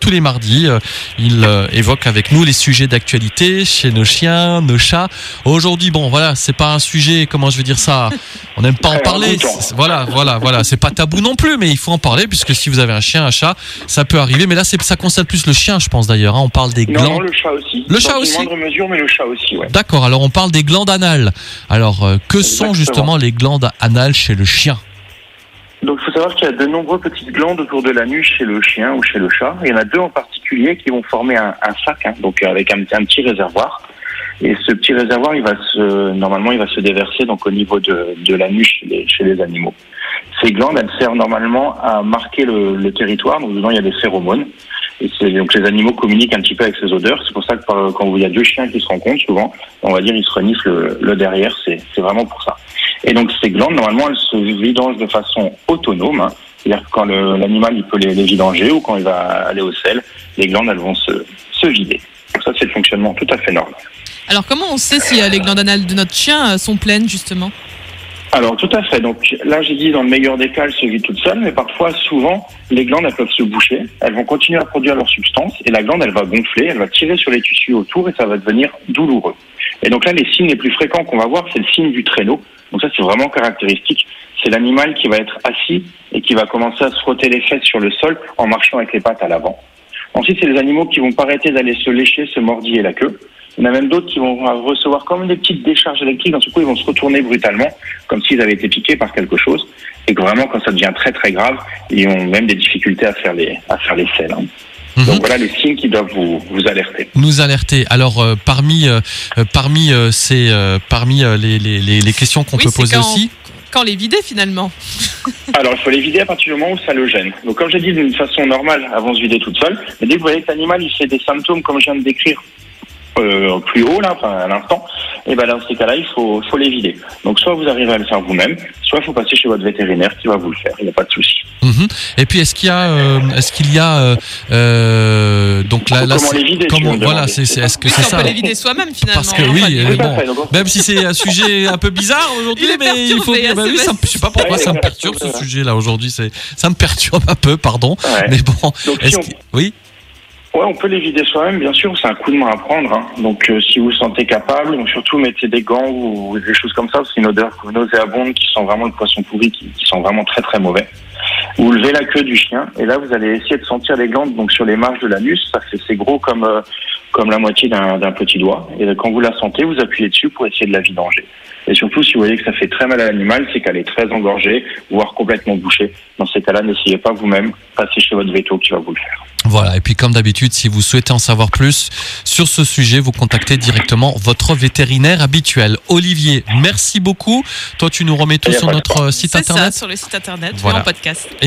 Tous les mardis, euh, il euh, évoque avec nous les sujets d'actualité chez nos chiens, nos chats. Aujourd'hui, bon, voilà, c'est pas un sujet, comment je veux dire ça, on n'aime pas en parler. Voilà, voilà, voilà, c'est pas tabou non plus, mais il faut en parler puisque si vous avez un chien, un chat, ça peut arriver. Mais là, ça concerne plus le chien, je pense d'ailleurs. hein. On parle des Non, glands. non, le chat aussi. Le Dans chat aussi moindre mesure, mais le chat aussi, ouais. D'accord. Alors, on parle des glandes anales. Alors, euh, que sont justement les glandes anales chez le chien? Savoir qu'il y a de nombreuses petites glandes autour de l'anus chez le chien ou chez le chat. Il y en a deux en particulier qui vont former un, sac, hein, donc avec un, petit réservoir. Et ce petit réservoir, il va se, normalement, il va se déverser donc au niveau de, de l'anus chez les, animaux. Ces glandes, elles servent normalement à marquer le, territoire. Donc, dedans, il y a des phéromones. Et donc, les animaux communiquent un petit peu avec ces odeurs. C'est pour ça que quand il y a deux chiens qui se rencontrent, souvent, on va dire, ils se reniflent le, derrière. C'est vraiment pour ça. Et donc, ces glandes, normalement, elles se vidangent de façon autonome. hein. C'est-à-dire que quand l'animal, il peut les, les vidanger ou quand il va aller au sel, les glandes, elles vont se, se vider. Donc ça, c'est le fonctionnement tout à fait normal. Alors comment on sait si euh, les glandes anales de notre chien euh, sont pleines justement? Alors tout à fait. Donc là j'ai dit dans le meilleur des cas elles se vident toutes seules, mais parfois souvent les glandes elles peuvent se boucher, elles vont continuer à produire leur substance et la glande elle va gonfler, elle va tirer sur les tissus autour et ça va devenir douloureux. Et donc là les signes les plus fréquents qu'on va voir c'est le signe du traîneau. Donc ça c'est vraiment caractéristique. C'est l'animal qui va être assis et qui va commencer à se frotter les fesses sur le sol en marchant avec les pattes à l'avant. Ensuite c'est les animaux qui vont pas arrêter d'aller se lécher, se mordiller la queue. Il y en a même d'autres qui vont recevoir comme des petites décharges électriques. Dans ce coup, ils vont se retourner brutalement, comme s'ils avaient été piqués par quelque chose. Et vraiment, quand ça devient très très grave, ils ont même des difficultés à faire les à faire les selles. hein. Mhm. Donc voilà les signes qui doivent vous vous alerter. nous alerter. Alors euh, parmi euh, euh, parmi euh, ces euh, parmi euh, les, les, les, les questions qu'on Oui, peut poser quand- aussi. Quand les vider finalement Alors il faut les vider à partir du moment où ça le gêne. Donc comme j'ai dit d'une façon normale, avant de se vider toute seule. Mais dès que vous voyez que l'animal il fait des symptômes comme je viens de décrire euh, plus haut là, enfin à l'instant, et ben dans ces cas-là il faut faut les vider. Donc soit vous arrivez à le faire vous-même, soit il faut passer chez votre vétérinaire qui va vous le faire. Il n'y a pas de souci. Mhm. Et puis est-ce qu'il y a euh, est-ce qu'il y a euh, euh, donc là, là Comment les vider, comment voilà c'est est-ce que Oui, c'est on ça peut les vider soi-même finalement. Parce que oui, bon, fait, même si c'est un sujet un peu bizarre aujourd'hui, Il est mais il faut perturbé, bah oui, hein, ça me- je sais pas pourquoi Ouais, ça me perturbe ce ouais. sujet là aujourd'hui, c'est ça me perturbe un peu, pardon. Ouais. Mais bon, Donc, si est-ce on- que- oui, Ouais, on peut les vider soi-même, bien sûr, c'est un coup de main à prendre. hein. Donc, euh, si vous vous sentez capable, donc surtout mettez des gants ou des choses comme ça, c'est une odeur nauséabonde qui sent vraiment le poisson pourri, qui, qui sent vraiment très très mauvais. Vous levez la queue du chien et là, vous allez essayer de sentir les glandes donc sur les marges de l'anus. Ça, c'est c'est gros comme euh, comme la moitié d'un petit doigt. Et quand vous la sentez, vous appuyez dessus pour essayer de la vidanger. Et surtout, si vous voyez que ça fait très mal à l'animal, c'est qu'elle est très engorgée, voire complètement bouchée. Dans ces cas-là, n'essayez pas vous-même, passez chez votre veto qui va vous le faire. voilà. Et puis comme d'habitude, si vous souhaitez en savoir plus sur ce sujet, vous contactez directement votre vétérinaire habituel. Olivier, merci beaucoup. Toi, tu nous remets tout sur notre site C'est ça, internet. sur le site internet, Voilà. ou en podcast.